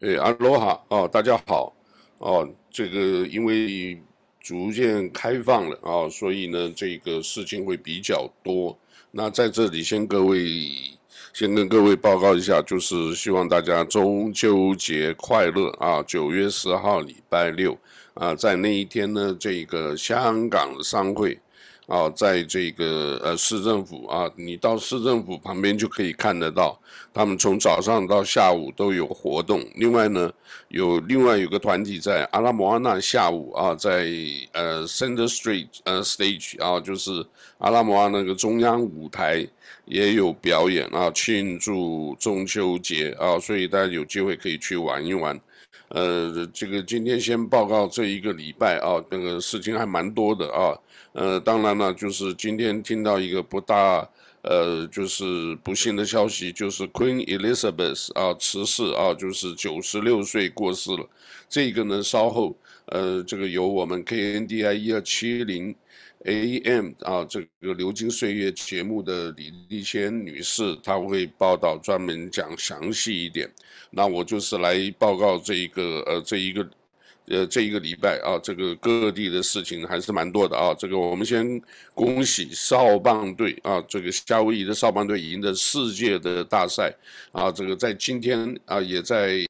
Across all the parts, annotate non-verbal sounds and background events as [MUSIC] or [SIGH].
哎，阿罗哈哦，大家好哦。这个因为逐渐开放了啊、所以呢，这个事情会比较多。那在这里先各位先跟各位报告一下，就是希望大家中秋节快乐啊！九月十号礼拜六啊，在那一天呢，这个香港商会。啊，在这个呃市政府啊，你到市政府旁边就可以看得到，他们从早上到下午都有活动。另外呢，有另外有个团体在阿拉莫阿纳下午啊，在呃 Center Street 呃 Stage 啊，就是阿拉莫阿那个中央舞台也有表演啊，庆祝中秋节啊，所以大家有机会可以去玩一玩。呃，这个今天先报告这一个礼拜啊，那个事情还蛮多的啊。呃，当然了，就是今天听到一个不大，呃，就是不幸的消息，就是 Queen Elizabeth 啊辞世啊，就是九十六岁过世了。这个呢，稍后呃，这个由我们 KNDI 一二七零 AM 啊，这个流金岁月节目的李丽仙女士，她会报道专门讲详细一点。那我就是来报告这一个呃，这一个。呃，这一个礼拜啊，这个各地的事情还是蛮多的啊。这个我们先恭喜少棒队啊，这个夏威夷的少棒队赢得世界的大赛啊。这个在今天啊，也在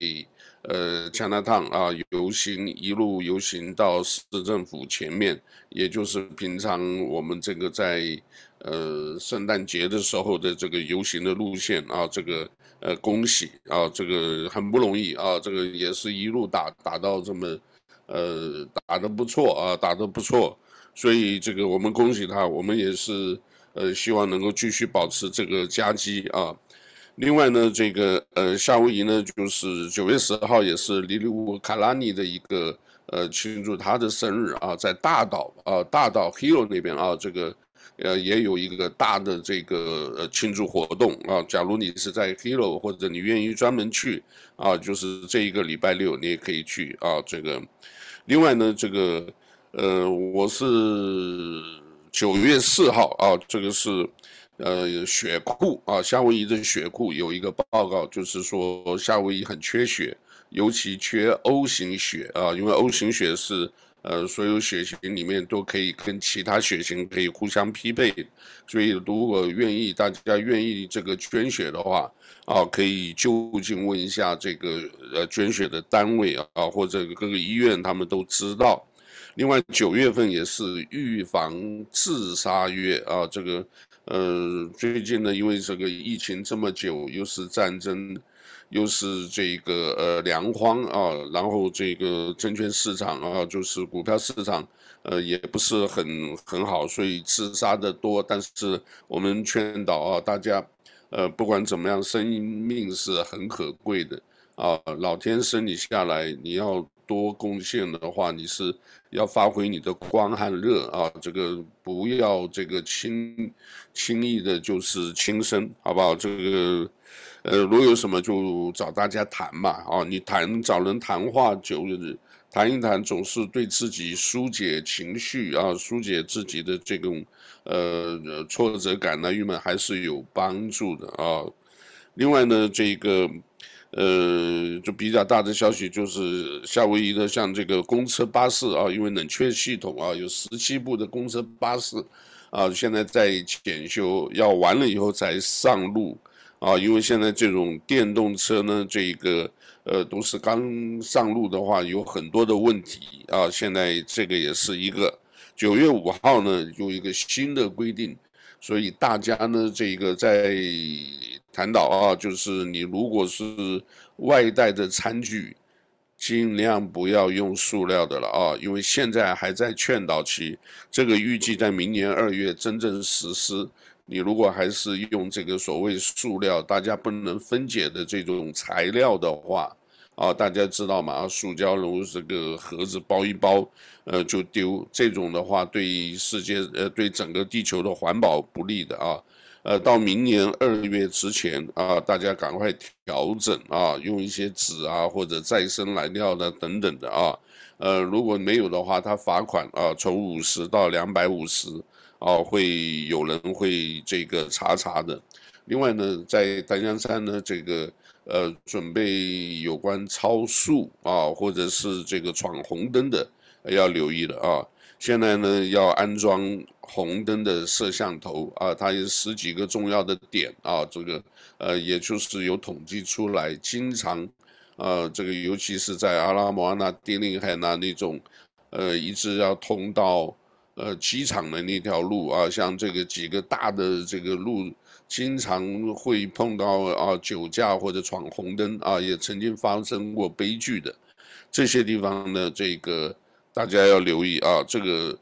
呃香纳汤啊游行，一路游行到市政府前面，也就是平常我们这个在。呃，圣诞节的时候的这个游行的路线啊，这个呃，恭喜啊，这个很不容易啊，这个也是一路打打到这么，呃，打得不错啊，打得不错，所以这个我们恭喜他，我们也是呃，希望能够继续保持这个佳绩啊。另外呢，这个呃，夏威夷呢，就是九月十号也是里里乌卡拉尼的一个呃庆祝他的生日啊，在大岛啊，大岛 Hero 那边啊，这个。呃，也有一个大的这个呃庆祝活动啊。假如你是在 Hilo 或者你愿意专门去啊，就是这一个礼拜六你也可以去啊。这个，另外呢，这个呃，我是九月四号啊，这个是呃雪库啊，夏威夷的雪库有一个报告，就是说夏威夷很缺雪，尤其缺 O 型血啊，因为 O 型血是。呃，所有血型里面都可以跟其他血型可以互相匹配，所以如果愿意，大家愿意这个捐血的话，啊，可以就近问一下这个呃捐血的单位啊，或者各个医院他们都知道。另外，九月份也是预防自杀月啊，这个呃最近呢，因为这个疫情这么久，又是战争。又是这个呃粮荒啊，然后这个证券市场啊，就是股票市场，呃也不是很很好，所以自杀的多。但是我们劝导啊，大家，呃不管怎么样，生命是很可贵的啊，老天生你下来，你要多贡献的话，你是要发挥你的光和热啊，这个不要这个轻轻易的就是轻生，好不好？这个。呃，如果有什么就找大家谈嘛，啊，你谈找人谈话久日，谈一谈总是对自己疏解情绪啊，疏解自己的这种呃挫折感呢，郁闷还是有帮助的啊。另外呢，这个呃就比较大的消息就是夏威夷的像这个公车巴士啊，因为冷却系统啊，有十七部的公车巴士啊，现在在检修，要完了以后才上路。啊，因为现在这种电动车呢，这个呃都是刚上路的话，有很多的问题啊。现在这个也是一个九月五号呢，有一个新的规定，所以大家呢，这个在谈到啊，就是你如果是外带的餐具，尽量不要用塑料的了啊，因为现在还在劝导期，这个预计在明年二月真正实施。你如果还是用这个所谓塑料，大家不能分解的这种材料的话，啊，大家知道吗？塑胶如这个盒子包一包，呃，就丢，这种的话对世界呃对整个地球的环保不利的啊，呃，到明年二月之前啊，大家赶快调整啊，用一些纸啊或者再生燃料的等等的啊，呃，如果没有的话，他罚款啊，从五十到两百五十。哦，会有人会这个查查的，另外呢，在檀香山呢，这个呃准备有关超速啊，或者是这个闯红灯的，要留意了啊。现在呢，要安装红灯的摄像头啊，它有十几个重要的点啊，这个呃，也就是有统计出来，经常，呃，这个尤其是在阿拉莫阿纳、丁宁海那那种，呃，一直要通到呃机场的那条路啊，像这个几个大的这个路，经常会碰到啊酒驾或者闯红灯啊，也曾经发生过悲剧的，这些地方呢，这个。大家要留意啊，这个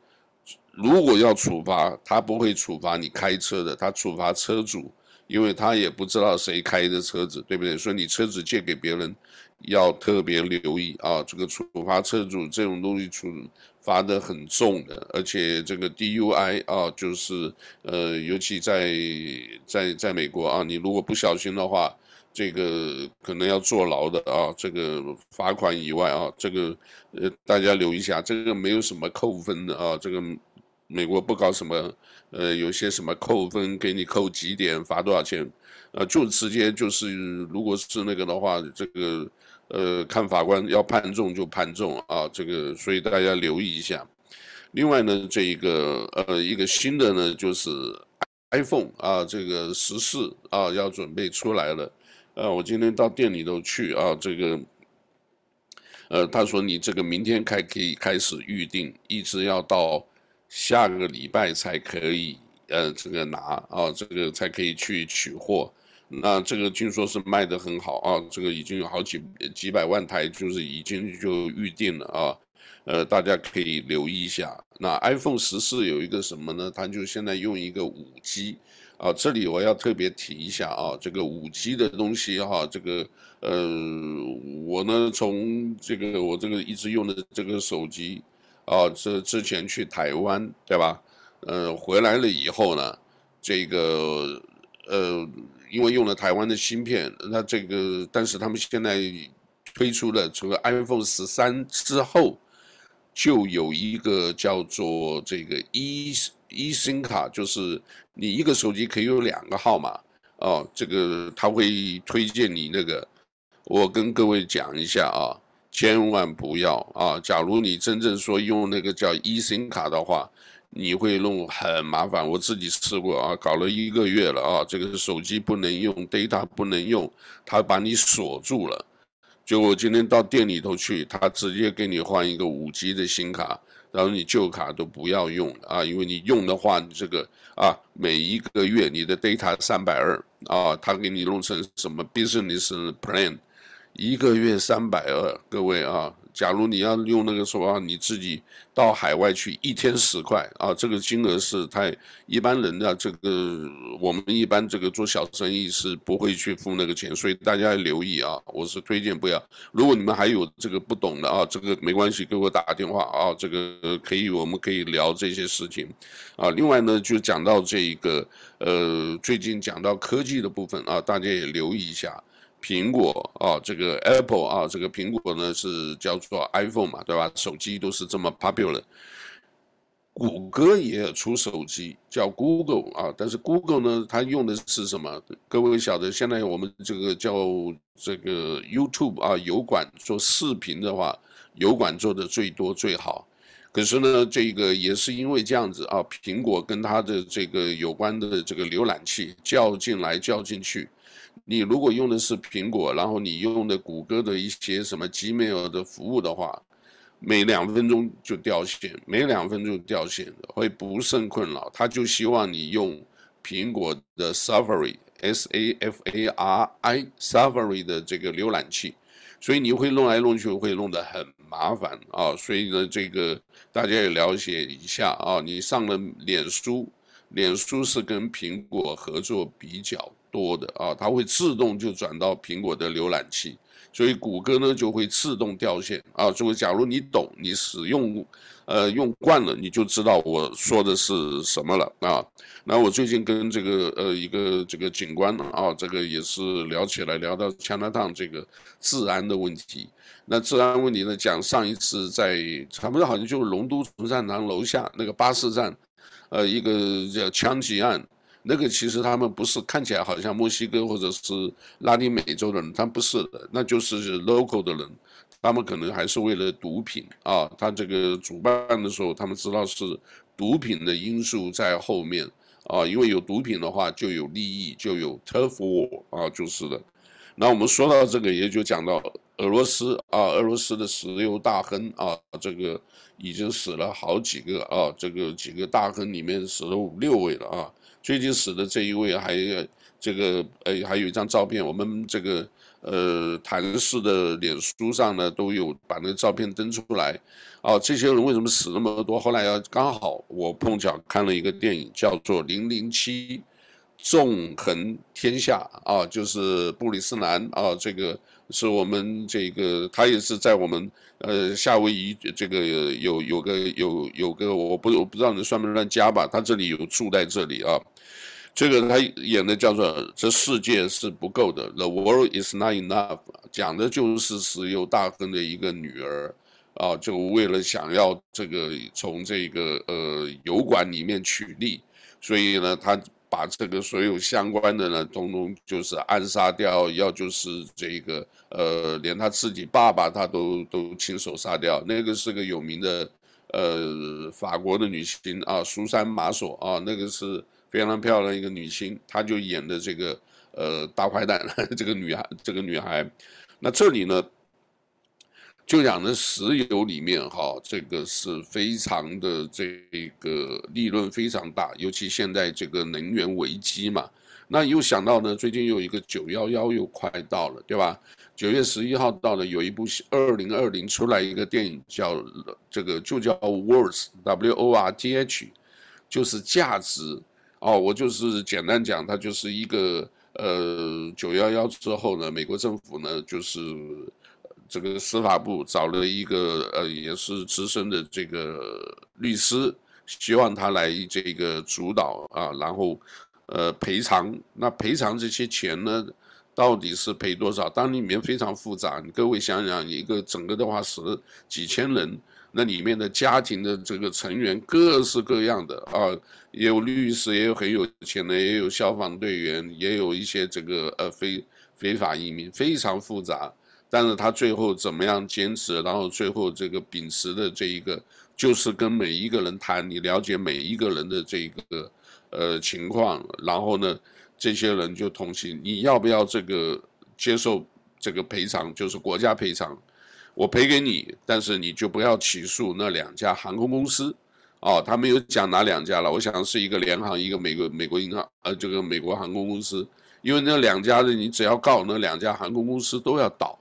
如果要处罚，他不会处罚你开车的，他处罚车主，因为他也不知道谁开的车子，对不对？所以你车子借给别人，要特别留意啊，这个处罚车主这种东西处罚得很重的，而且这个 DUI 啊，就是呃，尤其在在在美国啊，你如果不小心的话。这个可能要坐牢的啊，这个罚款以外啊，这个呃大家留意一下，这个没有什么扣分的啊，这个美国不搞什么呃有些什么扣分，给你扣几点，罚多少钱，呃就直接就是如果是那个的话，这个呃看法官要判重就判重啊，这个所以大家留意一下。另外呢，这一个呃一个新的呢就是 iPhone 啊，这个十四啊要准备出来了。呃，我今天到店里头去啊，这个，呃，他说你这个明天开可以开始预定，一直要到下个礼拜才可以，呃，这个拿啊，这个才可以去取货。那这个听说是卖得很好啊，这个已经有好几几百万台，就是已经就预定了啊，呃，大家可以留意一下。那 iPhone 十四有一个什么呢？它就现在用一个五 G。啊，这里我要特别提一下啊，这个五 G 的东西哈，这个呃，我呢从这个我这个一直用的这个手机啊，这之前去台湾对吧？呃，回来了以后呢，这个呃，因为用了台湾的芯片，那这个但是他们现在推出了除了 iPhone 十三之后，就有一个叫做这个 ee 星卡就是你一个手机可以有两个号码哦，这个他会推荐你那个，我跟各位讲一下啊，千万不要啊！假如你真正说用那个叫 e 星卡的话，你会弄很麻烦。我自己试过啊，搞了一个月了啊，这个手机不能用，data 不能用，他把你锁住了。就我今天到店里头去，他直接给你换一个五 G 的新卡。然后你旧卡都不要用啊，因为你用的话，你这个啊，每一个月你的 data 三百二啊，他给你弄成什么 business plan，一个月三百二，各位啊。假如你要用那个说啊，你自己到海外去一天十块啊，这个金额是太一般人的这个我们一般这个做小生意是不会去付那个钱，所以大家要留意啊，我是推荐不要。如果你们还有这个不懂的啊，这个没关系，给我打个电话啊，这个可以我们可以聊这些事情啊。另外呢，就讲到这一个呃，最近讲到科技的部分啊，大家也留意一下。苹果啊，这个 Apple 啊，这个苹果呢是叫做 iPhone 嘛，对吧？手机都是这么 popular。谷歌也出手机叫 Google 啊，但是 Google 呢，它用的是什么？各位晓得，现在我们这个叫这个 YouTube 啊，油管做视频的话，油管做的最多最好。可是呢，这个也是因为这样子啊，苹果跟它的这个有关的这个浏览器叫进来叫进去。你如果用的是苹果，然后你用的谷歌的一些什么 Gmail 的服务的话，每两分钟就掉线，每两分钟掉线，会不胜困扰。他就希望你用苹果的 Safari，S A F A R I，Safari 的这个浏览器，所以你会弄来弄去会弄得很麻烦啊。所以呢，这个大家也了解一下啊。你上了脸书，脸书是跟苹果合作比较多的啊，它会自动就转到苹果的浏览器，所以谷歌呢就会自动掉线啊。所以假如你懂，你使用，呃，用惯了，你就知道我说的是什么了啊。那我最近跟这个呃一个这个警官啊，这个也是聊起来，聊到 Chinatown 这个治安的问题。那治安问题呢，讲上一次在差不多好像就是龙都重善堂楼下那个巴士站，呃，一个叫枪击案。那个其实他们不是看起来好像墨西哥或者是拉丁美洲的人，他不是的，那就是 local 的人，他们可能还是为了毒品啊。他这个主办的时候，他们知道是毒品的因素在后面啊，因为有毒品的话就有利益，就有 turf war 啊，就是的。那我们说到这个，也就讲到俄罗斯啊，俄罗斯的石油大亨啊，这个已经死了好几个啊，这个几个大亨里面死了五六位了啊。最近死的这一位还有这个呃，还有一张照片，我们这个呃谭氏的脸书上呢都有把那个照片登出来。啊，这些人为什么死那么多？后来要刚好我碰巧看了一个电影，叫做《零零七》。纵横天下啊，就是布里斯南啊，这个是我们这个他也是在我们呃夏威夷这个有有个有有个我不我不知道你算不算家吧，他这里有住在这里啊，这个他演的叫做这世界是不够的，The world is not enough，讲的就是石油大亨的一个女儿啊，就为了想要这个从这个呃油管里面取利，所以呢他。把这个所有相关的呢，通通就是暗杀掉，要就是这个呃，连他自己爸爸他都都亲手杀掉。那个是个有名的呃法国的女星啊，苏珊玛索啊，那个是非常漂亮一个女星，她就演的这个呃大坏蛋 [LAUGHS] 这个女孩，这个女孩。那这里呢？就讲的石油里面哈，这个是非常的这个利润非常大，尤其现在这个能源危机嘛，那又想到呢，最近又一个九幺幺又快到了，对吧？九月十一号到了，有一部二零二零出来一个电影叫这个就叫 Worth W O R T H，就是价值哦，我就是简单讲，它就是一个呃九幺幺之后呢，美国政府呢就是。这个司法部找了一个呃，也是资深的这个律师，希望他来这个主导啊，然后呃赔偿。那赔偿这些钱呢，到底是赔多少？当里面非常复杂。各位想想，一个整个的话十几千人，那里面的家庭的这个成员各式各样的啊，也有律师，也有很有钱的，也有消防队员，也有一些这个呃非非法移民，非常复杂。但是他最后怎么样坚持？然后最后这个秉持的这一个，就是跟每一个人谈，你了解每一个人的这一个呃情况，然后呢，这些人就同情你要不要这个接受这个赔偿，就是国家赔偿，我赔给你，但是你就不要起诉那两家航空公司，哦，他没有讲哪两家了，我想是一个联航，一个美国美国银行，呃，这个美国航空公司，因为那两家的你只要告那两家航空公司都要倒。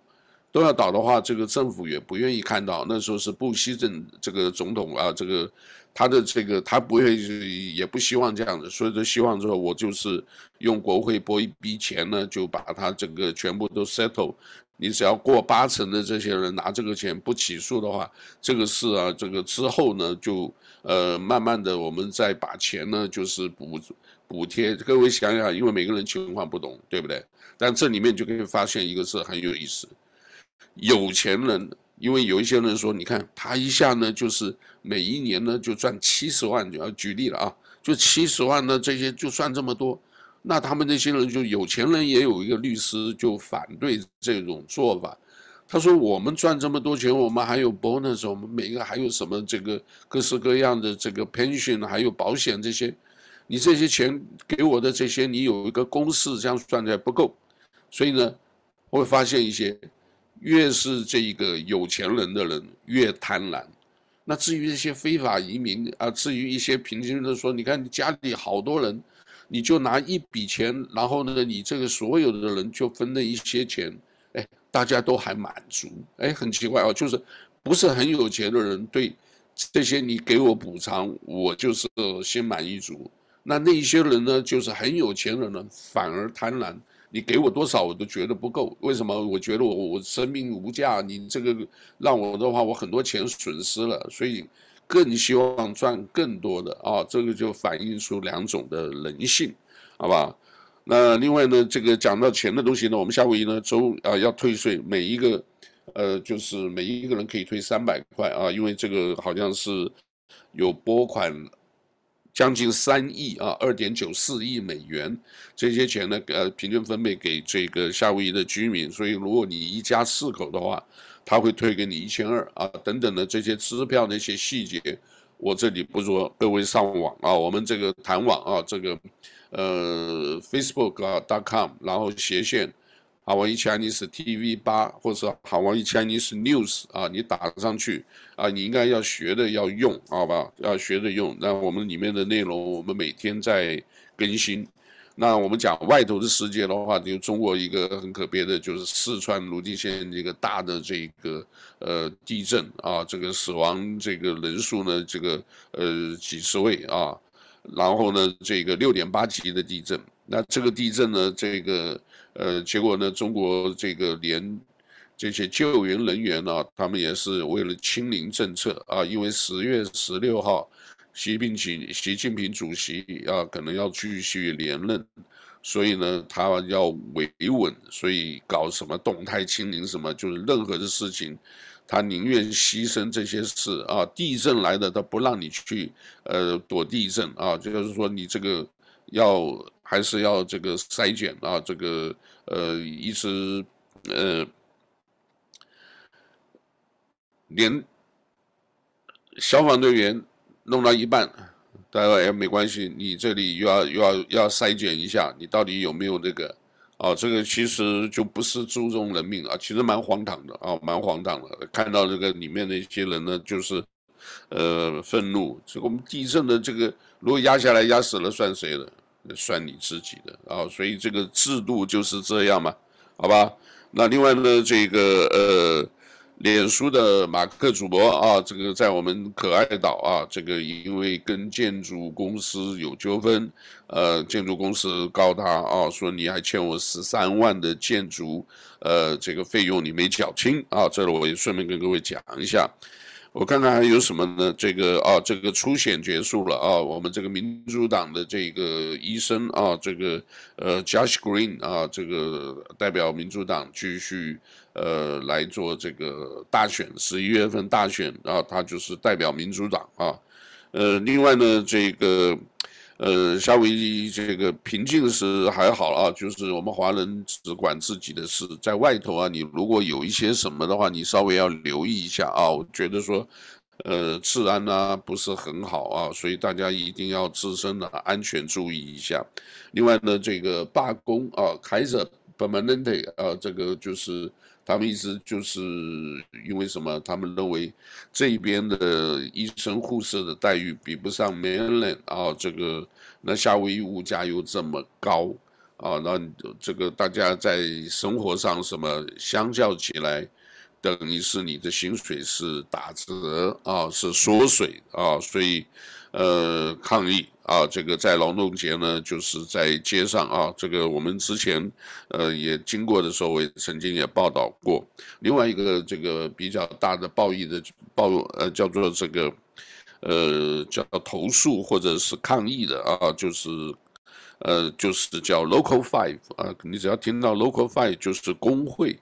都要倒的话，这个政府也不愿意看到。那时候是布希政这个总统啊，这个他的这个他不会也不希望这样子，所以说希望之后我就是用国会拨一笔钱呢，就把他整个全部都 settle。你只要过八成的这些人拿这个钱不起诉的话，这个事啊，这个之后呢就呃慢慢的我们再把钱呢就是补补贴。各位想想，因为每个人情况不同，对不对？但这里面就可以发现一个事很有意思。有钱人，因为有一些人说，你看他一下呢，就是每一年呢就赚七十万，就要举例了啊，就七十万呢，这些就算这么多，那他们那些人就有钱人也有一个律师就反对这种做法，他说我们赚这么多钱，我们还有 bonus，我们每个还有什么这个各式各样的这个 pension，还有保险这些，你这些钱给我的这些，你有一个公式这样算起来不够，所以呢，会发现一些。越是这个有钱人的人越贪婪，那至于一些非法移民啊，至于一些平均的说，你看你家里好多人，你就拿一笔钱，然后呢，你这个所有的人就分了一些钱，哎，大家都还满足，哎，很奇怪哦，就是不是很有钱的人对这些你给我补偿，我就是心满意足，那那一些人呢，就是很有钱的人反而贪婪。你给我多少我都觉得不够，为什么？我觉得我我生命无价，你这个让我的话，我很多钱损失了，所以更希望赚更多的啊，这个就反映出两种的人性，好吧？那另外呢，这个讲到钱的东西呢，我们夏威夷呢周啊要退税，每一个呃就是每一个人可以退三百块啊，因为这个好像是有拨款将近三亿啊，二点九四亿美元，这些钱呢，呃，平均分配给这个夏威夷的居民。所以，如果你一家四口的话，他会退给你一千二啊，等等的这些支票那些细节，我这里不说，各位上网啊，我们这个谈网啊，这个呃 Facebook 啊 .com，然后斜线。好，我一 Chinese TV 八，或者是好，我一 Chinese News 啊，你打上去啊，你应该要学的要用，好吧？要学的用。那我们里面的内容，我们每天在更新。那我们讲外头的世界的话，就中国一个很可别的，就是四川泸定县这个大的这个呃地震啊，这个死亡这个人数呢，这个呃几十位啊，然后呢，这个六点八级的地震。那这个地震呢，这个。呃，结果呢，中国这个连这些救援人员呢，他们也是为了清零政策啊，因为十月十六号，习近平习近平主席啊，可能要继续连任，所以呢，他要维稳，所以搞什么动态清零什么，就是任何的事情，他宁愿牺牲这些事啊，地震来的他不让你去呃躲地震啊，就是说你这个要。还是要这个筛检啊，这个呃，一直呃，连消防队员弄到一半，大家说哎没关系，你这里又要又要要筛检一下，你到底有没有这个？哦，这个其实就不是注重人命啊，其实蛮荒唐的啊，蛮荒唐的。看到这个里面的一些人呢，就是呃愤怒，这个我们地震的这个，如果压下来压死了，算谁的？算你自己的啊，所以这个制度就是这样嘛，好吧？那另外呢，这个呃，脸书的马克主播啊，这个在我们可爱岛啊，这个因为跟建筑公司有纠纷，呃，建筑公司告他啊，说你还欠我十三万的建筑呃这个费用你没缴清啊，这里我也顺便跟各位讲一下。我看看还有什么呢？这个啊，这个初选结束了啊，我们这个民主党的这个医生啊，这个呃，Josh Green 啊，这个代表民主党继续呃来做这个大选，十一月份大选啊，他就是代表民主党啊，呃，另外呢，这个。呃，夏威夷这个平静时还好啊，就是我们华人只管自己的事，在外头啊，你如果有一些什么的话，你稍微要留意一下啊。我觉得说，呃，治安呢不是很好啊，所以大家一定要自身的安全注意一下。另外呢，这个罢工啊，Kaiser Permanent 啊，这个就是。他们意思就是因为什么？他们认为这边的医生护士的待遇比不上 Mainland 啊，这个那夏威夷物价又这么高啊，那这个大家在生活上什么相较起来，等于是你的薪水是打折啊，是缩水啊，所以呃抗议。啊，这个在劳动节呢，就是在街上啊，这个我们之前呃也经过的时候，我也曾经也报道过。另外一个这个比较大的报义的报呃叫做这个呃叫投诉或者是抗议的啊，就是呃就是叫 Local Five 啊，你只要听到 Local Five 就是工会，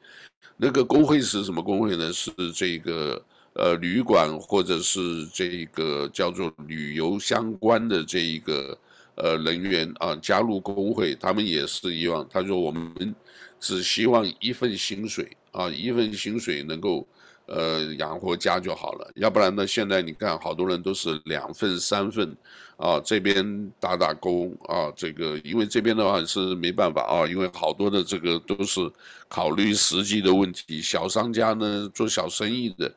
那个工会是什么工会呢？是这个。呃，旅馆或者是这个叫做旅游相关的这一个呃人员啊，加入工会，他们也是一样。他说我们只希望一份薪水啊，一份薪水能够呃养活家就好了。要不然呢，现在你看好多人都是两份三份啊，这边打打工啊，这个因为这边的话是没办法啊，因为好多的这个都是考虑实际的问题，小商家呢做小生意的。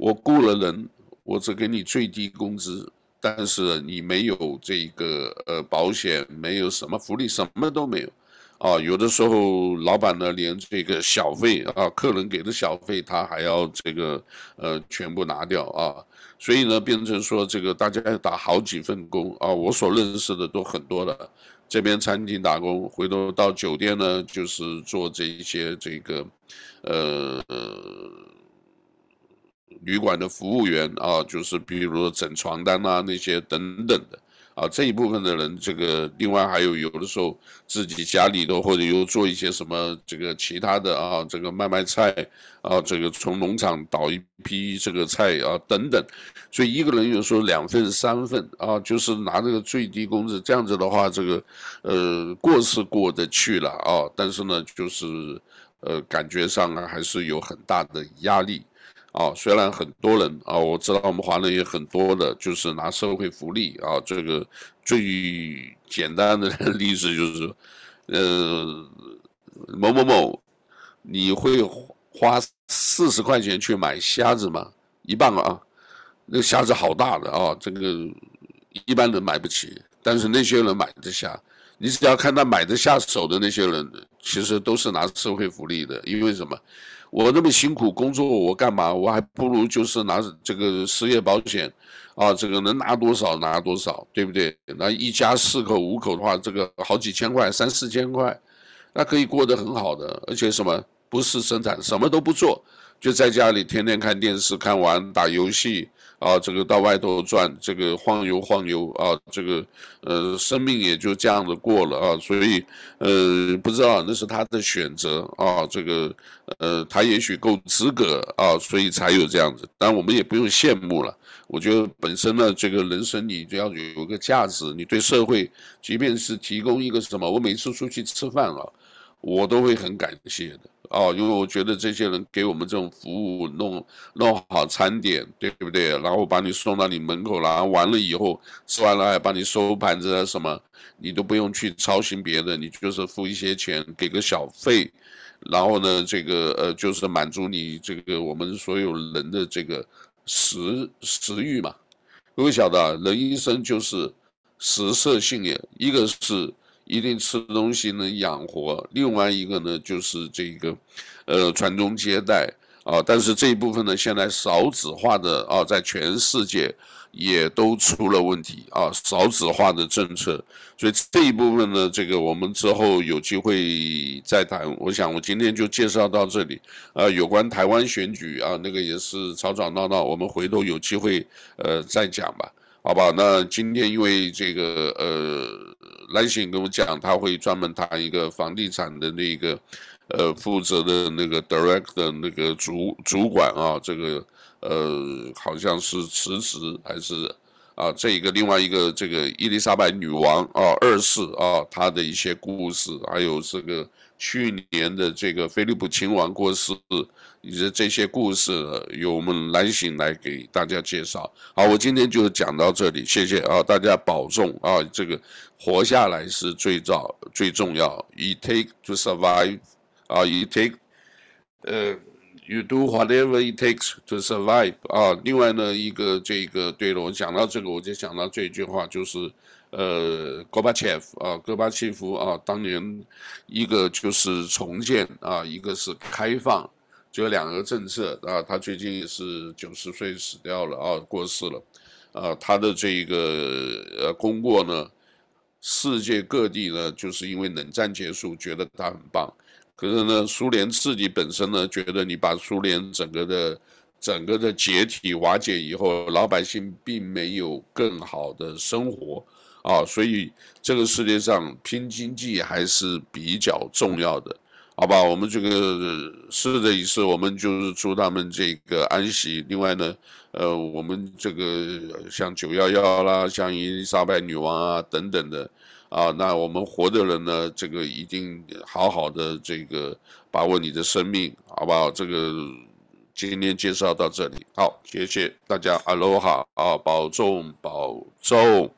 我雇了人，我只给你最低工资，但是你没有这个呃保险，没有什么福利，什么都没有，啊，有的时候老板呢连这个小费啊，客人给的小费他还要这个呃全部拿掉啊，所以呢变成说这个大家要打好几份工啊，我所认识的都很多的，这边餐厅打工，回头到酒店呢就是做这一些这个呃。旅馆的服务员啊，就是比如说整床单啊那些等等的啊，这一部分的人，这个另外还有有的时候自己家里头或者又做一些什么这个其他的啊，这个卖卖菜啊，这个从农场倒一批这个菜啊等等，所以一个人有时候两份三份啊，就是拿这个最低工资，这样子的话，这个呃过是过得去了啊，但是呢，就是呃感觉上呢还是有很大的压力。啊，虽然很多人啊，我知道我们华人也很多的，就是拿社会福利啊，这个最简单的 [LAUGHS] 例子就是，呃，某某某，你会花四十块钱去买虾子吗？一磅啊，那虾子好大的啊，这个一般人买不起，但是那些人买得下。你只要看他买得下手的那些人，其实都是拿社会福利的，因为什么？我那么辛苦工作，我干嘛？我还不如就是拿这个失业保险，啊，这个能拿多少拿多少，对不对？那一家四口五口的话，这个好几千块，三四千块，那可以过得很好的，而且什么不是生产，什么都不做，就在家里天天看电视，看玩打游戏。啊，这个到外头转，这个晃悠晃悠啊，这个呃，生命也就这样子过了啊，所以呃，不知道那是他的选择啊，这个呃，他也许够资格啊，所以才有这样子，但我们也不用羡慕了。我觉得本身呢，这个人生你就要有个价值，你对社会，即便是提供一个什么，我每次出去吃饭啊，我都会很感谢的。哦，因为我觉得这些人给我们这种服务，弄弄好餐点，对不对？然后把你送到你门口，然后完了以后吃完了还帮你收盘子啊什么，你都不用去操心别的，你就是付一些钱，给个小费，然后呢，这个呃就是满足你这个我们所有人的这个食食欲嘛。各位晓得啊，人一生就是食色性也，一个是。一定吃东西能养活，另外一个呢就是这个，呃，传宗接代啊。但是这一部分呢，现在少子化的啊，在全世界也都出了问题啊，少子化的政策。所以这一部分呢，这个我们之后有机会再谈。我想我今天就介绍到这里。啊，有关台湾选举啊，那个也是吵吵闹闹，我们回头有机会呃再讲吧。好吧，那今天因为这个呃，来信跟我讲，他会专门谈一个房地产的那个呃负责的那个 direct 的那个主主管啊，这个呃好像是辞职还是啊，这一个另外一个这个伊丽莎白女王啊二世啊，她的一些故事，还有这个。去年的这个菲利普亲王过世，以及这些故事，由我们来信来给大家介绍。好，我今天就讲到这里，谢谢啊，大家保重啊，这个活下来是最早最重要。You take to survive，啊，you take，呃，you do whatever it takes to survive。啊，另外呢，一个这个对了，我讲到这个，我就想到这句话，就是。呃，戈巴切夫啊，戈巴契夫啊，当年一个就是重建啊，一个是开放，就两个政策啊。他最近也是九十岁死掉了啊，过世了。啊，他的这个呃功过呢，世界各地呢，就是因为冷战结束，觉得他很棒。可是呢，苏联自己本身呢，觉得你把苏联整个的整个的解体瓦解以后，老百姓并没有更好的生活。啊，所以这个世界上拼经济还是比较重要的，好吧？我们这个是的意思，我们就是祝他们这个安息。另外呢，呃，我们这个像九幺幺啦，像伊丽莎白女王啊等等的，啊，那我们活的人呢，这个一定好好的这个把握你的生命，好不好？这个今天介绍到这里，好，谢谢大家，阿罗哈啊，保重保重。